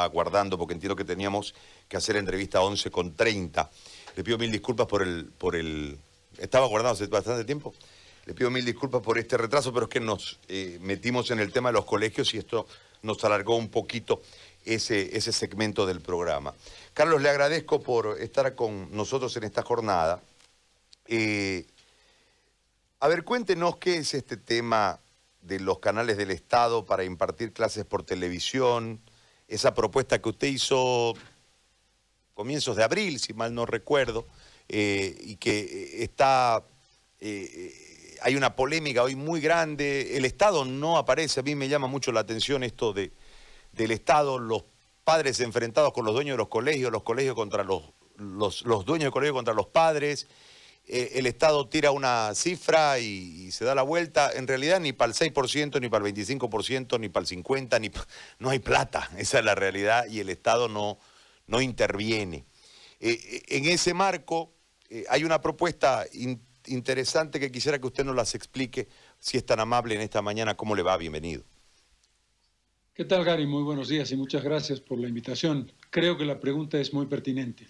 aguardando porque entiendo que teníamos que hacer entrevista 11 con 30. Le pido mil disculpas por el, por el... Estaba guardado hace bastante tiempo. Le pido mil disculpas por este retraso, pero es que nos eh, metimos en el tema de los colegios y esto nos alargó un poquito ese, ese segmento del programa. Carlos, le agradezco por estar con nosotros en esta jornada. Eh, a ver, cuéntenos qué es este tema de los canales del Estado para impartir clases por televisión, esa propuesta que usted hizo comienzos de abril, si mal no recuerdo, eh, y que eh, está, eh, hay una polémica hoy muy grande, el Estado no aparece, a mí me llama mucho la atención esto de, del Estado, los padres enfrentados con los dueños de los colegios, los colegios contra los, los, los dueños de colegios contra los padres, eh, el Estado tira una cifra y, se da la vuelta, en realidad ni para el 6%, ni para el 25%, ni para el 50%, ni no hay plata, esa es la realidad y el Estado no, no interviene. Eh, eh, en ese marco hay una propuesta interesante que quisiera que usted nos las explique, si es tan amable en esta mañana, ¿cómo le va? Bienvenido. ¿Qué tal, Gary? Muy buenos días y muchas gracias por la invitación. Creo que la pregunta es muy pertinente.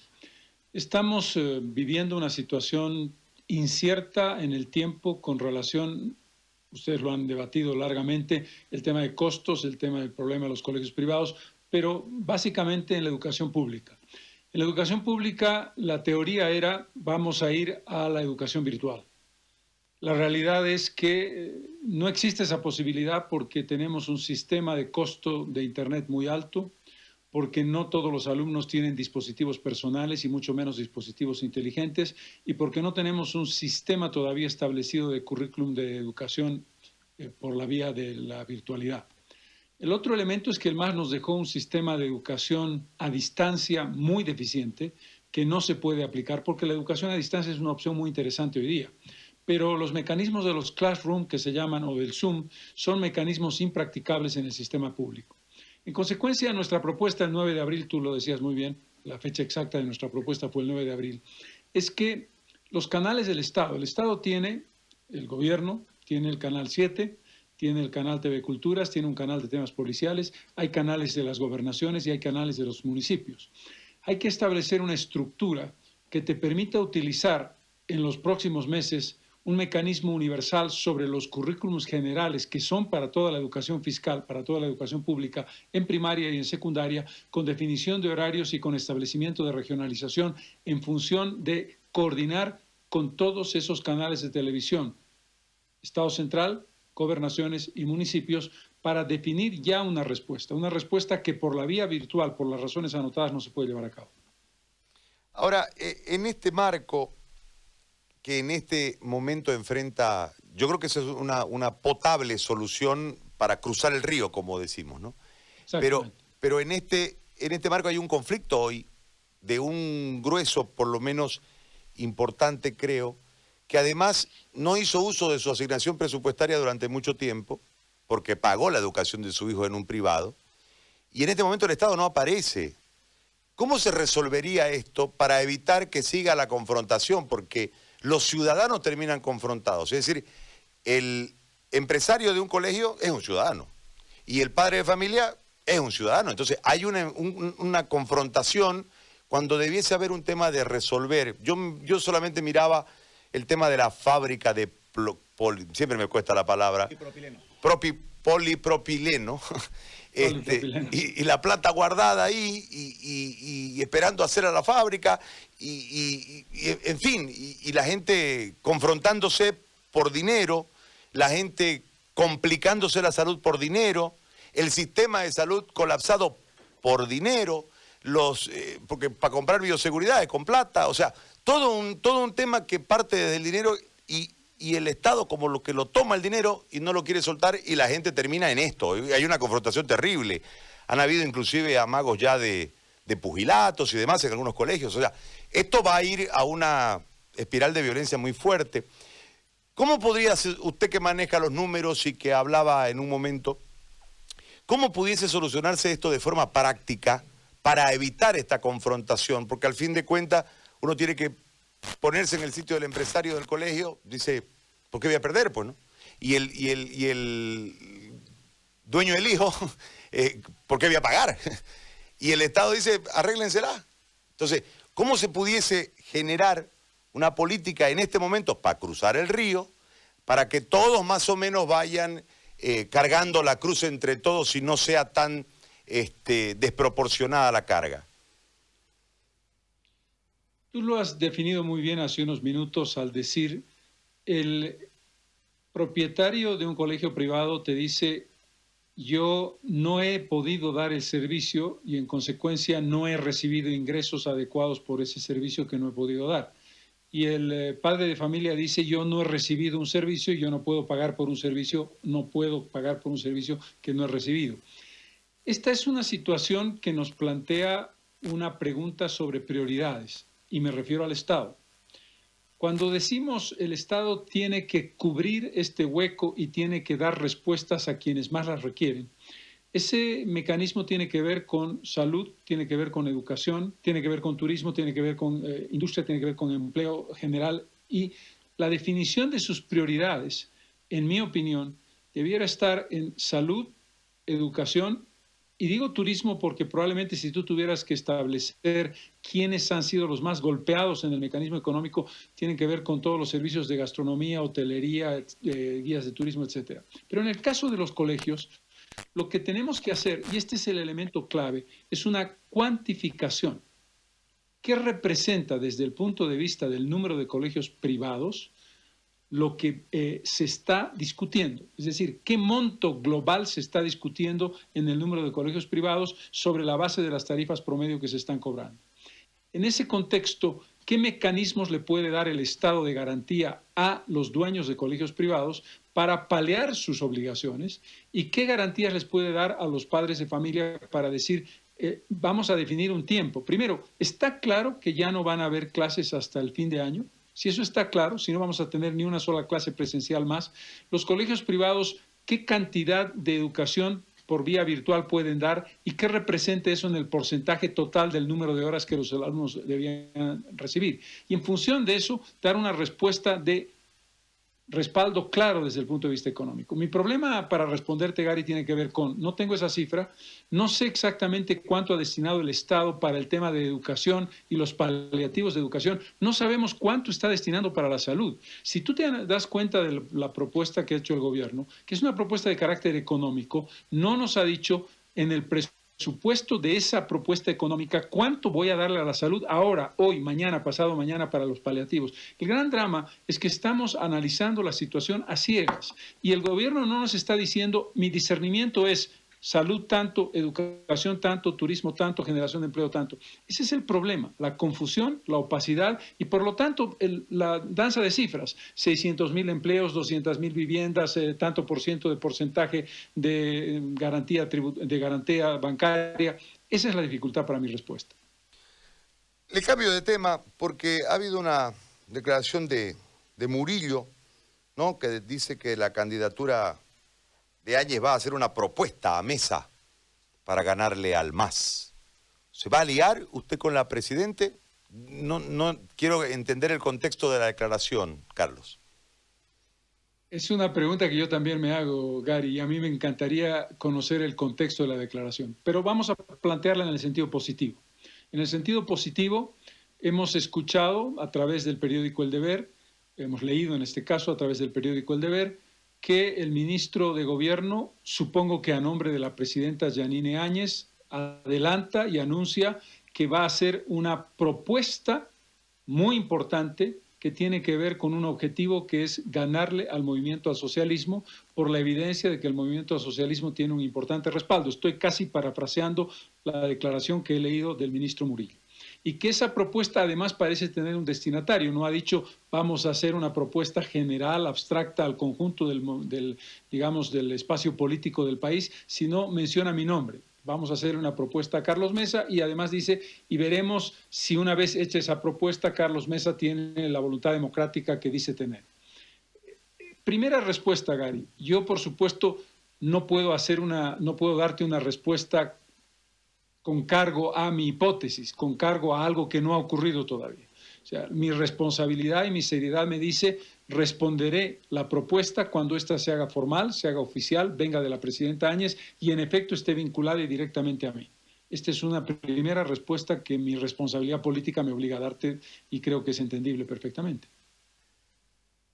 Estamos eh, viviendo una situación incierta en el tiempo con relación, ustedes lo han debatido largamente, el tema de costos, el tema del problema de los colegios privados, pero básicamente en la educación pública. En la educación pública la teoría era vamos a ir a la educación virtual. La realidad es que eh, no existe esa posibilidad porque tenemos un sistema de costo de Internet muy alto, porque no todos los alumnos tienen dispositivos personales y mucho menos dispositivos inteligentes, y porque no tenemos un sistema todavía establecido de currículum de educación eh, por la vía de la virtualidad. El otro elemento es que el MAS nos dejó un sistema de educación a distancia muy deficiente que no se puede aplicar porque la educación a distancia es una opción muy interesante hoy día. Pero los mecanismos de los classroom que se llaman o del Zoom son mecanismos impracticables en el sistema público. En consecuencia, nuestra propuesta el 9 de abril, tú lo decías muy bien, la fecha exacta de nuestra propuesta fue el 9 de abril, es que los canales del Estado, el Estado tiene, el gobierno tiene el canal 7, tiene el canal TV Culturas, tiene un canal de temas policiales, hay canales de las gobernaciones y hay canales de los municipios. Hay que establecer una estructura que te permita utilizar en los próximos meses un mecanismo universal sobre los currículums generales que son para toda la educación fiscal, para toda la educación pública, en primaria y en secundaria, con definición de horarios y con establecimiento de regionalización en función de coordinar con todos esos canales de televisión, Estado central, gobernaciones y municipios, para definir ya una respuesta, una respuesta que por la vía virtual, por las razones anotadas, no se puede llevar a cabo. Ahora, eh, en este marco, que en este momento enfrenta, yo creo que esa es una, una potable solución para cruzar el río, como decimos, ¿no? Pero, pero en, este, en este marco hay un conflicto hoy de un grueso, por lo menos importante, creo, que además no hizo uso de su asignación presupuestaria durante mucho tiempo, porque pagó la educación de su hijo en un privado, y en este momento el Estado no aparece. ¿Cómo se resolvería esto para evitar que siga la confrontación? Porque los ciudadanos terminan confrontados. Es decir, el empresario de un colegio es un ciudadano y el padre de familia es un ciudadano. Entonces hay una, confrontación cuando debiese haber un tema de resolver. Yo, yo solamente miraba el tema de la fábrica de... siempre me cuesta la palabra. polipropileno. Este, y, la plata guardada ahí y, esperando hacer a la fábrica y, en fin, y, la gente confrontándose por dinero, la gente complicándose la salud por dinero, el sistema de salud colapsado por dinero, los, eh, porque para comprar bioseguridad es con plata, o sea, todo un, todo un tema que parte del dinero y, y el Estado como lo que lo toma el dinero y no lo quiere soltar y la gente termina en esto. Hay una confrontación terrible. Han habido inclusive amagos ya de, pugilatos y demás en algunos colegios. O sea, esto va a ir a una espiral de violencia muy fuerte. ¿Cómo podría usted que maneja los números y que hablaba en un momento, cómo pudiese solucionarse esto de forma práctica para evitar esta confrontación? Porque al fin de cuentas uno tiene que ponerse en el sitio del empresario del colegio, dice, ¿por qué voy a perder? Pues, ¿no? Y el, y el, y el dueño del hijo, eh, ¿por qué voy a pagar? y el Estado dice, arréglensela. Entonces, ¿cómo se pudiese generar una política en este momento para cruzar el río, para que todos más o menos vayan eh, cargando la cruz entre todos y no sea tan este, desproporcionada la carga? Tú lo has definido muy bien hace unos minutos al decir, el propietario de un colegio privado te dice, yo no he podido dar el servicio y en consecuencia no he recibido ingresos adecuados por ese servicio que no he podido dar. Y el eh, padre de familia dice, yo no he recibido un servicio y yo no puedo pagar por un servicio, no puedo pagar por un servicio que no he recibido. Esta es una situación que nos plantea una pregunta sobre prioridades y me refiero al Estado. Cuando decimos el Estado tiene que cubrir este hueco y tiene que dar respuestas a quienes más las requieren, ese mecanismo tiene que ver con salud, tiene que ver con educación, tiene que ver con turismo, tiene que ver con eh, industria, tiene que ver con empleo general y la definición de sus prioridades, en mi opinión, debiera estar en salud, educación y digo turismo porque probablemente si tú tuvieras que establecer quiénes han sido los más golpeados en el mecanismo económico, tienen que ver con todos los servicios de gastronomía, hotelería, eh, guías de turismo, etc. Pero en el caso de los colegios, lo que tenemos que hacer, y este es el elemento clave, es una cuantificación. ¿Qué representa desde el punto de vista del número de colegios privados lo que eh, se está discutiendo, es decir, qué monto global se está discutiendo en el número de colegios privados sobre la base de las tarifas promedio que se están cobrando. En ese contexto, ¿qué mecanismos le puede dar el Estado de garantía a los dueños de colegios privados para paliar sus obligaciones? ¿Y qué garantías les puede dar a los padres de familia para decir, eh, vamos a definir un tiempo? Primero, ¿está claro que ya no van a haber clases hasta el fin de año? Si eso está claro, si no vamos a tener ni una sola clase presencial más, los colegios privados, ¿qué cantidad de educación por vía virtual pueden dar y qué representa eso en el porcentaje total del número de horas que los alumnos debían recibir? Y en función de eso, dar una respuesta de respaldo claro desde el punto de vista económico. Mi problema para responderte, Gary, tiene que ver con, no tengo esa cifra, no sé exactamente cuánto ha destinado el Estado para el tema de educación y los paliativos de educación, no sabemos cuánto está destinando para la salud. Si tú te das cuenta de la propuesta que ha hecho el gobierno, que es una propuesta de carácter económico, no nos ha dicho en el presupuesto supuesto de esa propuesta económica, cuánto voy a darle a la salud ahora, hoy, mañana, pasado mañana para los paliativos. El gran drama es que estamos analizando la situación a ciegas y el gobierno no nos está diciendo, mi discernimiento es salud tanto, educación tanto, turismo tanto, generación de empleo tanto. Ese es el problema, la confusión, la opacidad y por lo tanto la danza de cifras, 600 mil empleos, 200 mil viviendas, eh, tanto por ciento de porcentaje de garantía, de garantía bancaria. Esa es la dificultad para mi respuesta. Le cambio de tema porque ha habido una declaración de, de Murillo, ¿no? que dice que la candidatura de Áñez va a hacer una propuesta a mesa para ganarle al MAS. ¿Se va a liar usted con la Presidente? No, no quiero entender el contexto de la declaración, Carlos. Es una pregunta que yo también me hago, Gary, y a mí me encantaría conocer el contexto de la declaración, pero vamos a plantearla en el sentido positivo. En el sentido positivo, hemos escuchado a través del periódico El Deber, hemos leído en este caso a través del periódico El Deber, que el ministro de Gobierno, supongo que a nombre de la presidenta Janine Áñez, adelanta y anuncia que va a hacer una propuesta muy importante que tiene que ver con un objetivo que es ganarle al movimiento al socialismo por la evidencia de que el movimiento al socialismo tiene un importante respaldo. Estoy casi parafraseando la declaración que he leído del ministro Murillo y que esa propuesta además parece tener un destinatario. No ha dicho vamos a hacer una propuesta general, abstracta al conjunto del, digamos, del espacio político del país, sino menciona mi nombre. Vamos a hacer una propuesta a Carlos Mesa y además dice, y veremos si una vez hecha esa propuesta, Carlos Mesa tiene la voluntad democrática que dice tener. Primera respuesta, Gary. Yo, por supuesto, no puedo hacer una, no puedo darte una respuesta con cargo a mi hipótesis, con cargo a algo que no ha ocurrido todavía. O sea, mi responsabilidad y mi seriedad me dice, responderé la propuesta cuando ésta se haga formal, se haga oficial, venga de la presidenta Áñez y en efecto esté vinculada directamente a mí. Esta es una primera respuesta que mi responsabilidad política me obliga a darte y creo que es entendible perfectamente.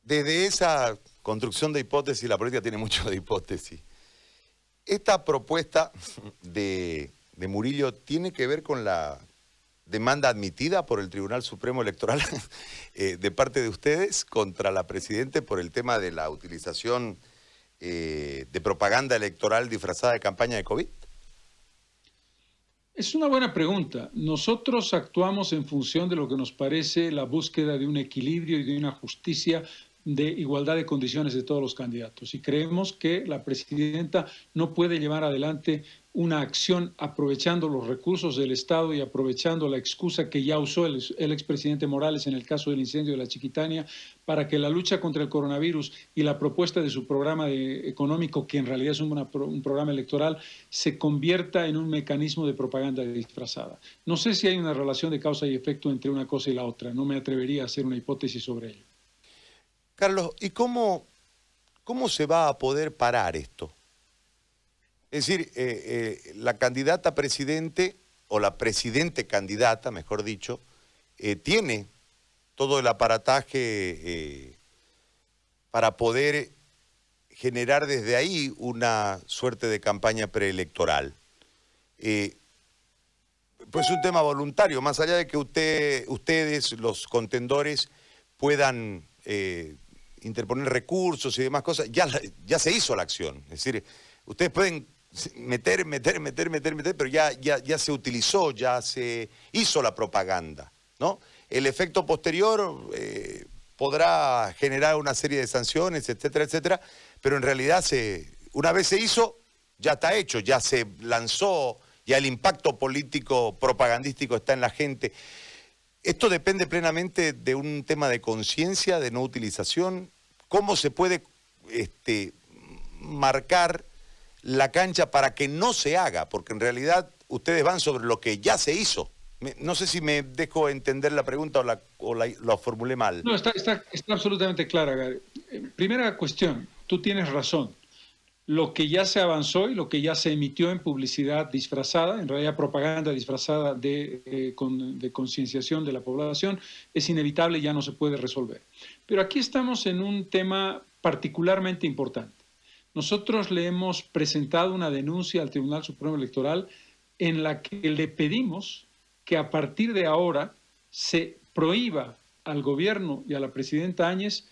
Desde esa construcción de hipótesis, la política tiene mucho de hipótesis. Esta propuesta de, Murillo tiene que ver con la demanda admitida por el Tribunal Supremo Electoral eh, de parte de ustedes contra la Presidente por el tema de la utilización eh, de propaganda electoral disfrazada de campaña de COVID? Es una buena pregunta. Nosotros actuamos en función de lo que nos parece la búsqueda de un equilibrio y de una justicia de igualdad de condiciones de todos los candidatos. Y creemos que la presidenta no puede llevar adelante una acción aprovechando los recursos del Estado y aprovechando la excusa que ya usó el, expresidente Morales en el caso del incendio de la Chiquitania para que la lucha contra el coronavirus y la propuesta de su programa económico, que en realidad es un programa electoral, se convierta en un mecanismo de propaganda disfrazada. No sé si hay una relación de causa y efecto entre una cosa y la otra. No me atrevería a hacer una hipótesis sobre ello. Carlos, ¿y cómo, cómo se va a poder parar esto? Es decir, eh, eh, la candidata presidente, o la presidente candidata, mejor dicho, eh, tiene todo el aparataje para poder generar desde ahí una suerte de campaña preelectoral. pues es un tema voluntario, más allá de que usted, ustedes, los contendores, puedan interponer recursos y demás cosas, ya, ya se hizo la acción. Es decir, ustedes pueden meter, meter, meter, meter, meter, pero ya, ya, ya se utilizó, ya se hizo la propaganda. ¿no? El efecto posterior eh, podrá generar una serie de sanciones, etcétera, etcétera, pero en realidad se, una vez se hizo, ya está hecho, ya se lanzó, ya el impacto político propagandístico está en la gente. Esto depende plenamente de un tema de conciencia, de no utilización. ¿Cómo se puede este, marcar la cancha para que no se haga? Porque en realidad ustedes van sobre lo que ya se hizo. No sé si me dejo entender la pregunta o la, formulé mal. No, está, está absolutamente clara, Gary. Eh, primera cuestión, tú tienes razón lo que ya se avanzó y lo que ya se emitió en publicidad disfrazada, en realidad propaganda disfrazada de, eh, de concienciación de la población, es inevitable y ya no se puede resolver. Pero aquí estamos en un tema particularmente importante. Nosotros le hemos presentado una denuncia al Tribunal Supremo Electoral en la que le pedimos que a partir de ahora se prohíba al gobierno y a la presidenta Áñez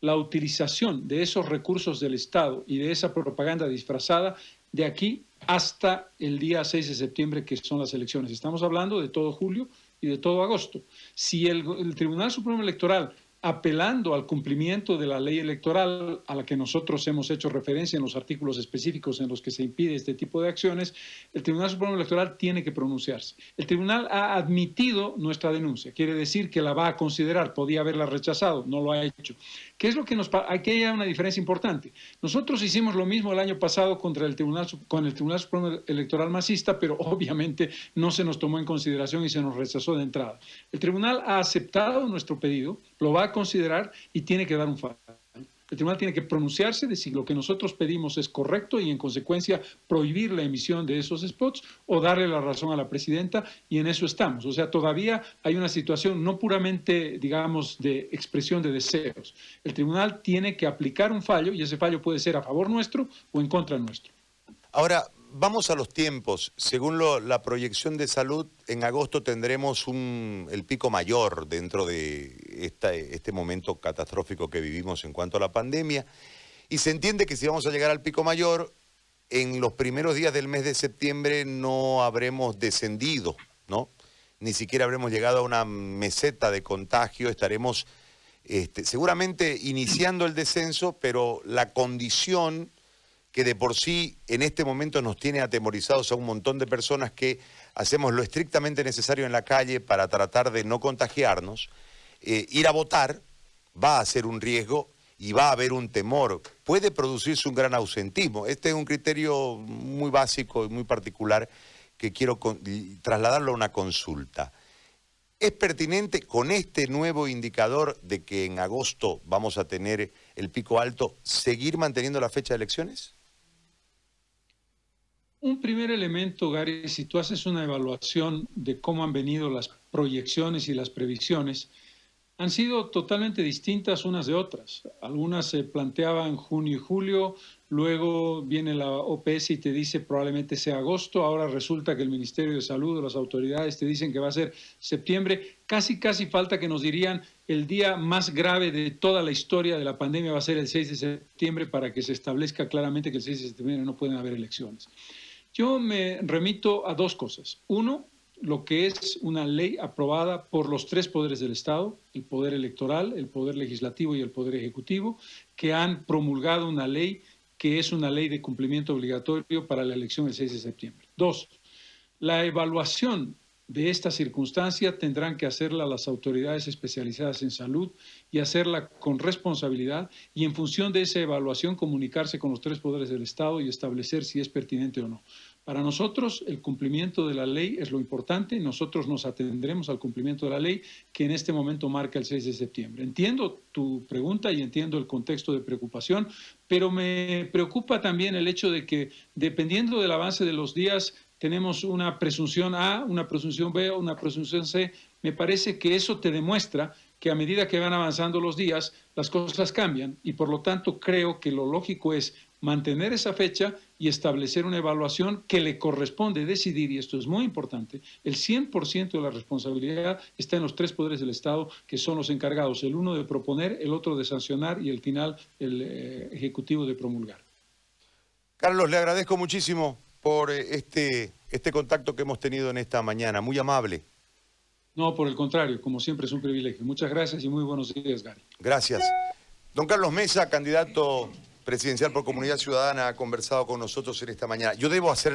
la utilización de esos recursos del Estado y de esa propaganda disfrazada de aquí hasta el día 6 de septiembre, que son las elecciones. Estamos hablando de todo julio y de todo agosto. Si el, el Tribunal Supremo Electoral apelando al cumplimiento de la ley electoral a la que nosotros hemos hecho referencia en los artículos específicos en los que se impide este tipo de acciones, el Tribunal Supremo Electoral tiene que pronunciarse. El tribunal ha admitido nuestra denuncia, quiere decir que la va a considerar, podía haberla rechazado, no lo ha hecho. ¿Qué es lo que nos aquí hay una diferencia importante? Nosotros hicimos lo mismo el año pasado contra el Tribunal con el Tribunal Supremo Electoral masista, pero obviamente no se nos tomó en consideración y se nos rechazó de entrada. El tribunal ha aceptado nuestro pedido, lo va a considerar y tiene que dar un fallo. El tribunal tiene que pronunciarse de si lo que nosotros pedimos es correcto y en consecuencia prohibir la emisión de esos spots o darle la razón a la presidenta y en eso estamos. O sea, todavía hay una situación no puramente, digamos, de expresión de deseos. El tribunal tiene que aplicar un fallo y ese fallo puede ser a favor nuestro o en contra nuestro. Ahora, vamos a los tiempos. Según la proyección de salud, en agosto tendremos el pico mayor dentro de este momento catastrófico que vivimos en cuanto a la pandemia. Y se entiende que si vamos a llegar al pico mayor, en los primeros días del mes de septiembre no habremos descendido, ¿no? Ni siquiera habremos llegado a una meseta de contagio, estaremos este, seguramente iniciando el descenso, pero la condición que de por sí en este momento nos tiene atemorizados a un montón de personas que hacemos lo estrictamente necesario en la calle para tratar de no contagiarnos, eh, ir a votar va a ser un riesgo y va a haber un temor. Puede producirse un gran ausentismo. Este es un criterio muy básico y muy particular que quiero trasladarlo a una consulta. ¿Es pertinente con este nuevo indicador de que en agosto vamos a tener el pico alto seguir manteniendo la fecha de elecciones? Un primer elemento, Gary, si tú haces una evaluación de cómo han venido las proyecciones y las previsiones, han sido totalmente distintas unas de otras. Algunas se planteaban junio y julio, luego viene la OPS y te dice probablemente sea agosto, ahora resulta que el Ministerio de Salud o las autoridades te dicen que va a ser septiembre. Casi, casi falta que nos dirían el día más grave de toda la historia de la pandemia va a ser el 6 de septiembre para que se establezca claramente que el 6 de septiembre no pueden haber elecciones. Yo me remito a dos cosas. Uno, lo que es una ley aprobada por los tres poderes del Estado, el poder electoral, el poder legislativo y el poder ejecutivo, que han promulgado una ley que es una ley de cumplimiento obligatorio para la elección del 6 de septiembre. Dos, la evaluación de esta circunstancia tendrán que hacerla las autoridades especializadas en salud y hacerla con responsabilidad y en función de esa evaluación comunicarse con los tres poderes del Estado y establecer si es pertinente o no. Para nosotros el cumplimiento de la ley es lo importante, nosotros nos atendremos al cumplimiento de la ley que en este momento marca el 6 de septiembre. Entiendo tu pregunta y entiendo el contexto de preocupación, pero me preocupa también el hecho de que dependiendo del avance de los días tenemos una presunción A, una presunción B una presunción C, me parece que eso te demuestra que a medida que van avanzando los días, las cosas cambian y por lo tanto creo que lo lógico es mantener esa fecha y establecer una evaluación que le corresponde decidir, y esto es muy importante, el 100% de la responsabilidad está en los tres poderes del Estado, que son los encargados, el uno de proponer, el otro de sancionar y el final el eh, Ejecutivo de promulgar. Carlos, le agradezco muchísimo por eh, este, este contacto que hemos tenido en esta mañana, muy amable. No, por el contrario, como siempre es un privilegio. Muchas gracias y muy buenos días, Gary. Gracias. Don Carlos Mesa, candidato presidencial por Comunidad Ciudadana ha conversado con nosotros en esta mañana. Yo debo hacer